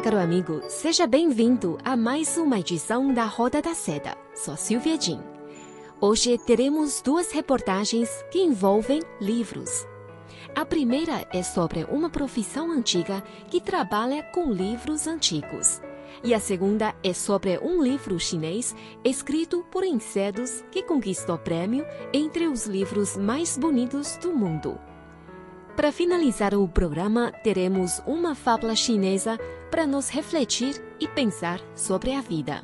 Caro amigo, seja bem-vindo a mais uma edição da Roda da Seda. Sou Silvia Jin. Hoje teremos duas reportagens que envolvem livros. A primeira é sobre uma profissão antiga que trabalha com livros antigos. E a segunda é sobre um livro chinês escrito por insetos que conquistou prêmio entre os livros mais bonitos do mundo. Para finalizar o programa, teremos uma fábula chinesa para nos refletir e pensar sobre a vida.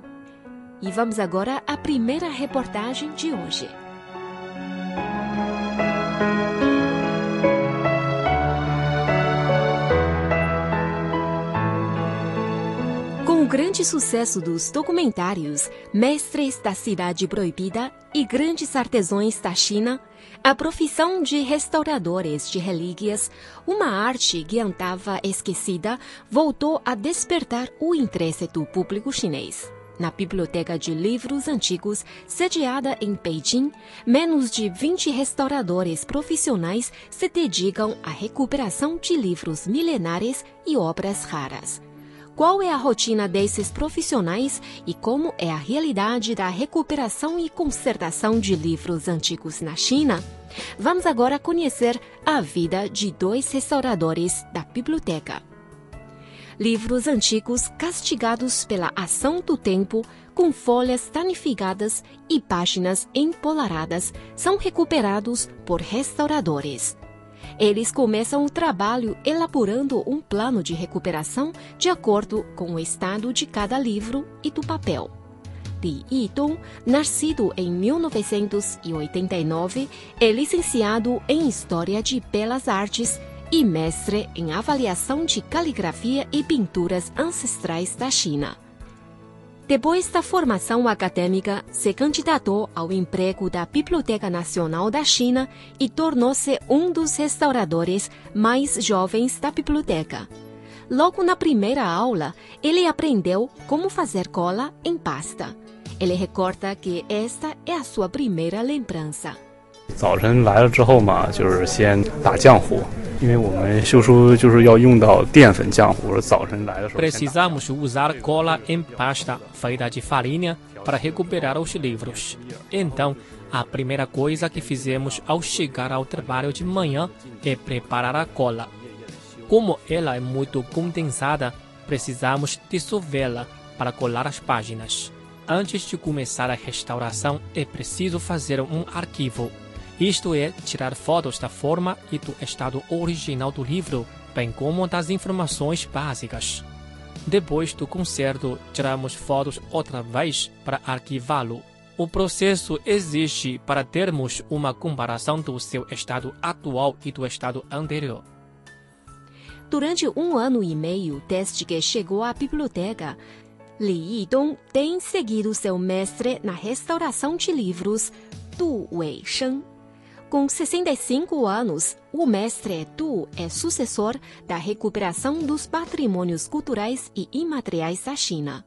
E vamos agora à primeira reportagem de hoje. Grande sucesso dos documentários Mestres da Cidade Proibida e Grandes Artesãos da China, a profissão de restauradores de relíquias, uma arte que andava esquecida, voltou a despertar o interesse do público chinês. Na Biblioteca de Livros Antigos, sediada em Beijing, menos de 20 restauradores profissionais se dedicam à recuperação de livros milenares e obras raras. Qual é a rotina desses profissionais e como é a realidade da recuperação e consertação de livros antigos na China? Vamos agora conhecer a vida de dois restauradores da biblioteca. Livros antigos castigados pela ação do tempo, com folhas danificadas e páginas empolaradas, são recuperados por restauradores. Eles começam o trabalho elaborando um plano de recuperação de acordo com o estado de cada livro e do papel. Li Yidong, nascido em 1989, é licenciado em História de Belas Artes e mestre em avaliação de caligrafia e pinturas ancestrais da China. Depois da formação acadêmica, se candidatou ao emprego da Biblioteca Nacional da China e tornou-se um dos restauradores mais jovens da biblioteca. Logo na primeira aula, ele aprendeu como fazer cola em pasta. Ele recorda que esta é a sua primeira lembrança. 早晨来了之后嘛，就是先打浆糊， 因为我们修书就是要用到淀粉浆糊。早晨来的时候，precisamos usar cola em pasta feita de farinha para recuperar os livros. Então, a primeira coisa que fizemos ao chegar ao trabalho de manhã é preparar a cola. Como ela é muito condensada, precisamos dissolvê-la para colar as páginas. Antes de começar a restauração, é preciso fazer um arquivo isto é, tirar fotos da forma e do estado original do livro, bem como das informações básicas. Depois do concerto, tiramos fotos outra vez para arquivá-lo. O processo existe para termos uma comparação do seu estado atual e do estado anterior. Durante um ano e meio desde que chegou à biblioteca, Li Yidong tem seguido seu mestre na restauração de livros, Du Weisheng. Com 65 anos, o mestre Tu é sucessor da recuperação dos patrimônios culturais e imateriais da China.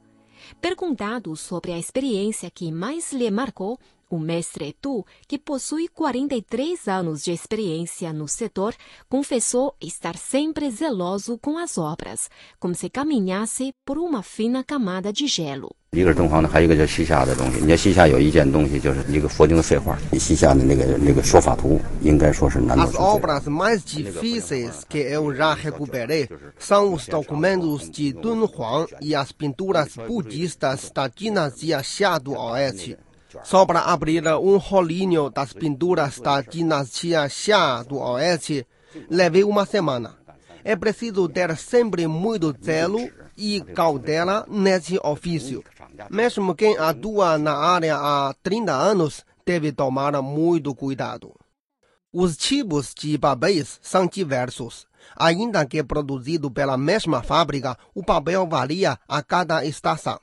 Perguntado sobre a experiência que mais lhe marcou, o mestre Tu, que possui 43 anos de experiência no setor, confessou estar sempre zeloso com as obras, como se caminhasse por uma fina camada de gelo. 一个是敦煌的，还有一个叫西夏的东西。你看西夏有一件东西，就是一个佛经的废话，西夏的那个那个说法图，应该说是难度 As obras mais difíceis que eu já recuperei são os documentos de Dunhuang e as pinturas budistas da dinastia Xia do Oeste. Só para abrir um rolinho das pinturas da dinastia Xia do Oeste, levei uma semana. É preciso ter sempre muito zelo e cautela nesse ofício. Mesmo quem atua na área há 30 anos deve tomar muito cuidado. Os tipos de papéis são diversos. Ainda que produzido pela mesma fábrica, o papel varia a cada estação.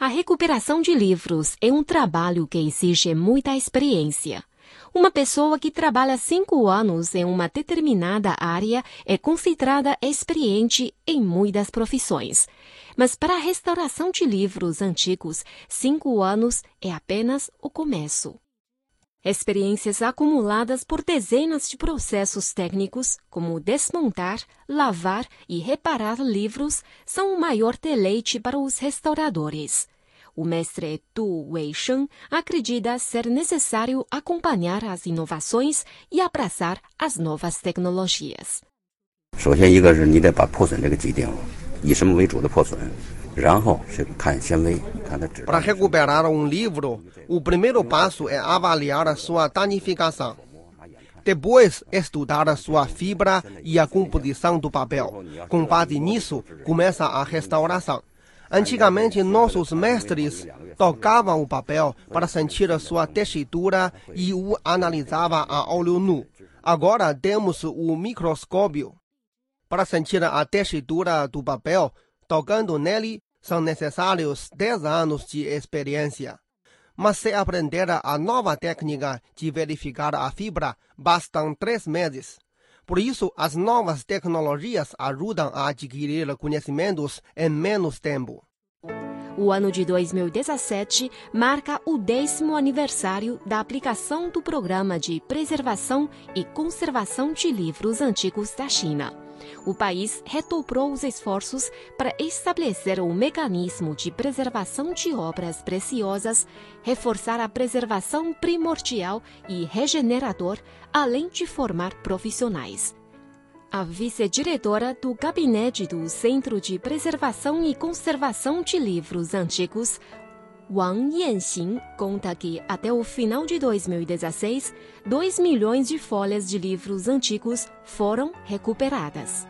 A recuperação de livros é um trabalho que exige muita experiência. Uma pessoa que trabalha cinco anos em uma determinada área é considerada experiente em muitas profissões. Mas para a restauração de livros antigos, cinco anos é apenas o começo. Experiências acumuladas por dezenas de processos técnicos, como desmontar, lavar e reparar livros, são o maior deleite para os restauradores. O mestre Tu Weisheng acredita ser necessário acompanhar as inovações e abraçar as novas tecnologias. 首先，一个是你得把破损这个记定，以什么为主的破损。 para recuperar um livro, o primeiro passo é avaliar sua danificação. Depois, estudar sua fibra e a composição do papel. Com base nisso, começa a restauração. Antigamente, nossos mestres tocavam o papel para sentir sua textura e o analisavam a olho nu. Agora temos o microscópio. Para sentir a textura do papel, tocando nele, são necessários 10 anos de experiência. Mas se aprender a nova técnica de verificar a fibra, bastam três meses. Por isso, as novas tecnologias ajudam a adquirir conhecimentos em menos tempo. O ano de 2017 marca o décimo aniversário da aplicação do Programa de Preservação e Conservação de Livros Antigos da China o país redobrou os esforços para estabelecer um mecanismo de preservação de obras preciosas, reforçar a preservação primordial e regenerador, além de formar profissionais. A vice-diretora do gabinete do Centro de Preservação e Conservação de Livros Antigos, Wang Yanxing conta que, até o final de 2016, 2 milhões de folhas de livros antigos foram recuperadas.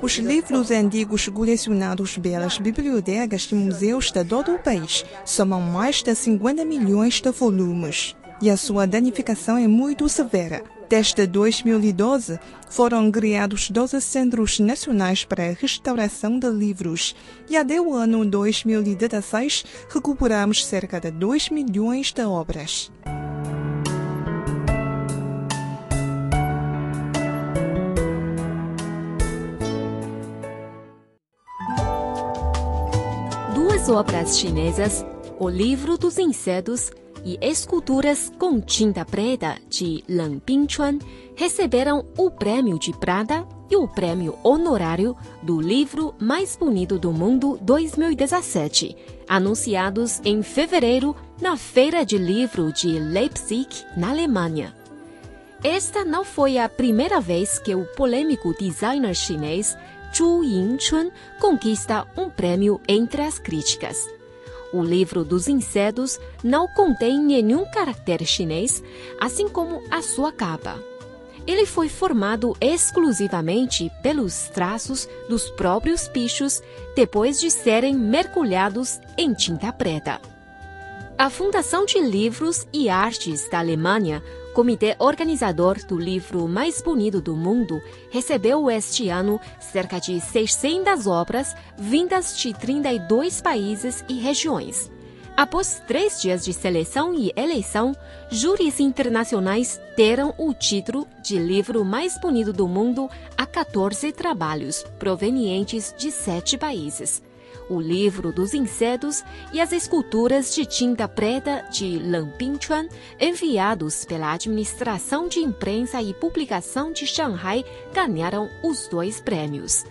Os livros antigos colecionados pelas bibliotecas e museus de todo o país somam mais de 50 milhões de volumes e a sua danificação é muito severa. Desde 2012, foram criados 12 centros nacionais para a restauração de livros e até o ano 2016 recuperamos cerca de 2 milhões de obras. Duas obras chinesas, O Livro dos Insetos e esculturas com tinta preta de Lan Bingchuan receberam o prêmio de prata e o prêmio honorário do livro mais bonito do mundo 2017, anunciados em fevereiro na Feira de Livro de Leipzig, na Alemanha. Esta não foi a primeira vez que o polêmico designer chinês Zhu Yingchun conquista um prêmio entre as críticas. O livro dos insetos não contém nenhum caractere chinês, assim como a sua capa. Ele foi formado exclusivamente pelos traços dos próprios bichos depois de serem mergulhados em tinta preta. A Fundação de Livros e Artes da Alemanha comitê organizador do livro mais bonito do mundo, recebeu este ano cerca de 600 obras vindas de 32 países e regiões. Após três dias de seleção e eleição, júris internacionais deram o título de livro mais bonito do mundo a 14 trabalhos provenientes de sete países o livro dos insetos e as esculturas de tinta preta de Lan Bingchuan, enviados pela Administração de Imprensa e Publicação de Shanghai, ganharam os dois prêmios.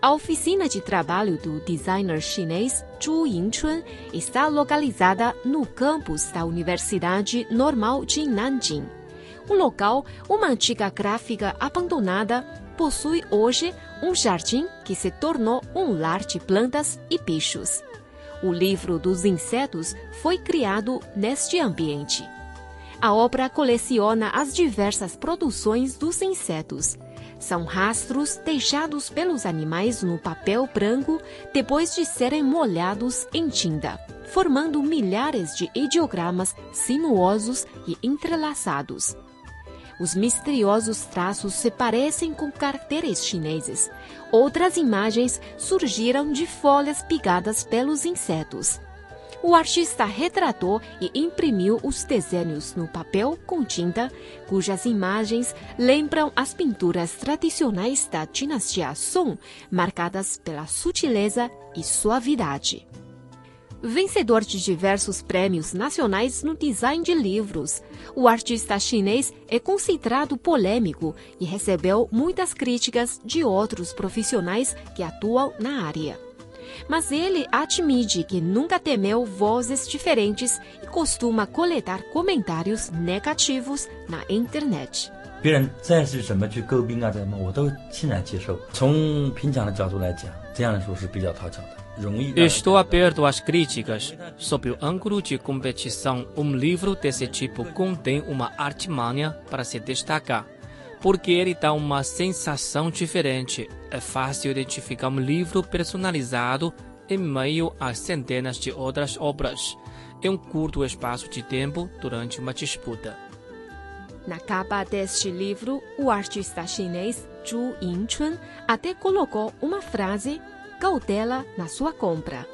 A oficina de trabalho do designer chinês Zhu Yingchun está localizada no campus da Universidade Normal de Nanjing. O local, uma antiga gráfica abandonada, possui hoje um jardim que se tornou um lar de plantas e bichos. O livro dos insetos foi criado neste ambiente. A obra coleciona as diversas produções dos insetos. São rastros deixados pelos animais no papel branco depois de serem molhados em tinta, formando milhares de ideogramas sinuosos e entrelaçados. Os misteriosos traços se parecem com caracteres chineses. Outras imagens surgiram de folhas picadas pelos insetos. O artista retratou e imprimiu os desenhos no papel com tinta, cujas imagens lembram as pinturas tradicionais da dinastia Song, marcadas pela sutileza e suavidade. Vencedor de diversos prêmios nacionais no design de livros, o artista chinês é considerado polêmico e recebeu muitas críticas de outros profissionais que atuam na área. Mas ele admite que nunca temeu vozes diferentes e costuma coletar comentários negativos na internet. 别人再是怎么去诟病啊，怎么我都欣然接受。从评奖的角度来讲，这样来说是比较讨巧的。 Estou aberto às críticas. Sob o ângulo de competição, um livro desse tipo contém uma artimanha para se destacar, porque ele dá uma sensação diferente. É fácil identificar um livro personalizado em meio a centenas de outras obras, em um curto espaço de tempo durante uma disputa. Na capa deste livro, o artista chinês Zhu Yingchun até colocou uma frase cautela na sua compra.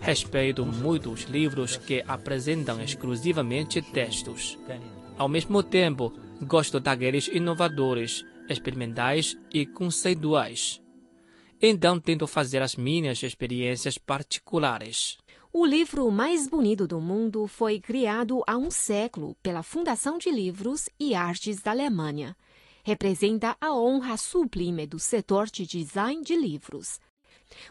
Respeito muito os livros que apresentam exclusivamente textos. Ao mesmo tempo, gosto daqueles inovadores, experimentais e conceituais. Então tento fazer as minhas experiências particulares. O livro mais bonito do mundo foi criado há um século pela Fundação de Livros e Artes da Alemanha. Representa a honra sublime do setor de design de livros.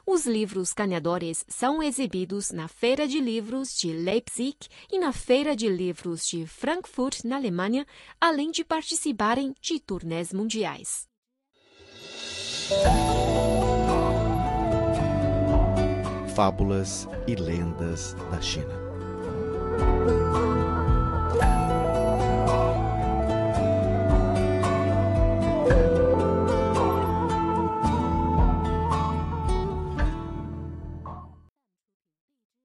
Os livros ganhadores são exibidos na Feira de Livros de Leipzig e na Feira de Livros de Frankfurt, na Alemanha, além de participarem de turnês mundiais. Fábulas e lendas da China.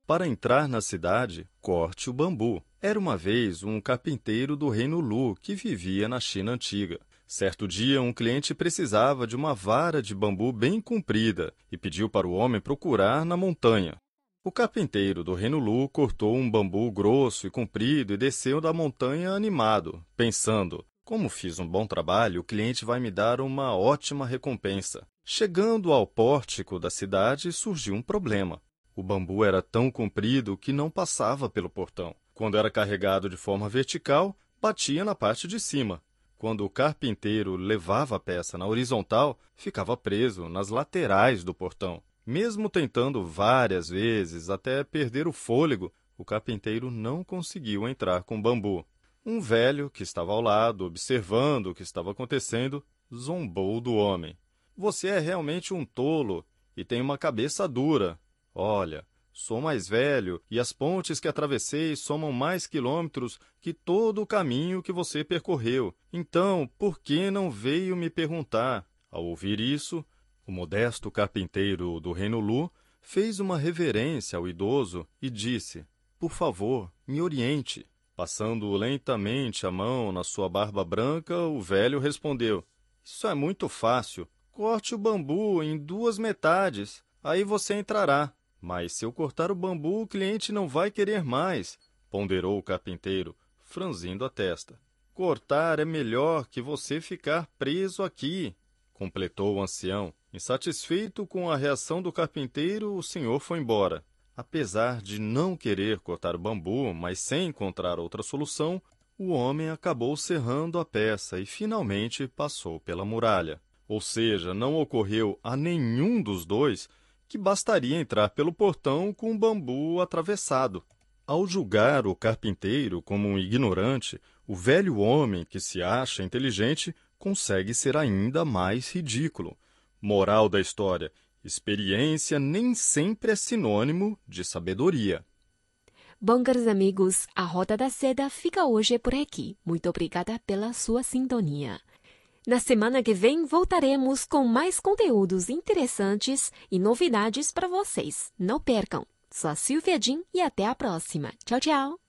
Para entrar na cidade, corte o bambu. Era uma vez um carpinteiro do reino Lu que vivia na China antiga. Certo dia, um cliente precisava de uma vara de bambu bem comprida e pediu para o homem procurar na montanha. O carpinteiro do Reino Lu cortou um bambu grosso e comprido e desceu da montanha animado, pensando: como fiz um bom trabalho, o cliente vai me dar uma ótima recompensa. Chegando ao pórtico da cidade, surgiu um problema. O bambu era tão comprido que não passava pelo portão. Quando era carregado de forma vertical, batia na parte de cima. Quando o carpinteiro levava a peça na horizontal, ficava preso nas laterais do portão. Mesmo tentando várias vezes até perder o fôlego, o carpinteiro não conseguiu entrar com o bambu. Um velho que estava ao lado, observando o que estava acontecendo, zombou do homem. Você é realmente um tolo e tem uma cabeça dura. Olha, Sou mais velho e as pontes que atravessei somam mais quilômetros que todo o caminho que você percorreu. Então, por que não veio me perguntar? Ao ouvir isso, o modesto carpinteiro do Reino Lu fez uma reverência ao idoso e disse: Por favor, me oriente. Passando lentamente a mão na sua barba branca, o velho respondeu: Isso é muito fácil. Corte o bambu em duas metades, aí você entrará. Mas se eu cortar o bambu, o cliente não vai querer mais, ponderou o carpinteiro, franzindo a testa. Cortar é melhor que você ficar preso aqui, completou o ancião. Insatisfeito com a reação do carpinteiro, o senhor foi embora. Apesar de não querer cortar o bambu, mas sem encontrar outra solução, o homem acabou serrando a peça e finalmente passou pela muralha. Ou seja, não ocorreu a nenhum dos dois que bastaria entrar pelo portão com um bambu atravessado. Ao julgar o carpinteiro como um ignorante, o velho homem que se acha inteligente consegue ser ainda mais ridículo. Moral da história: experiência nem sempre é sinônimo de sabedoria. Bom, caros amigos, a Roda da Seda fica hoje por aqui. Muito obrigada pela sua sintonia. Na semana que vem voltaremos com mais conteúdos interessantes e novidades para vocês. Não percam! Sou a Silvia Jin e até a próxima. Tchau, tchau!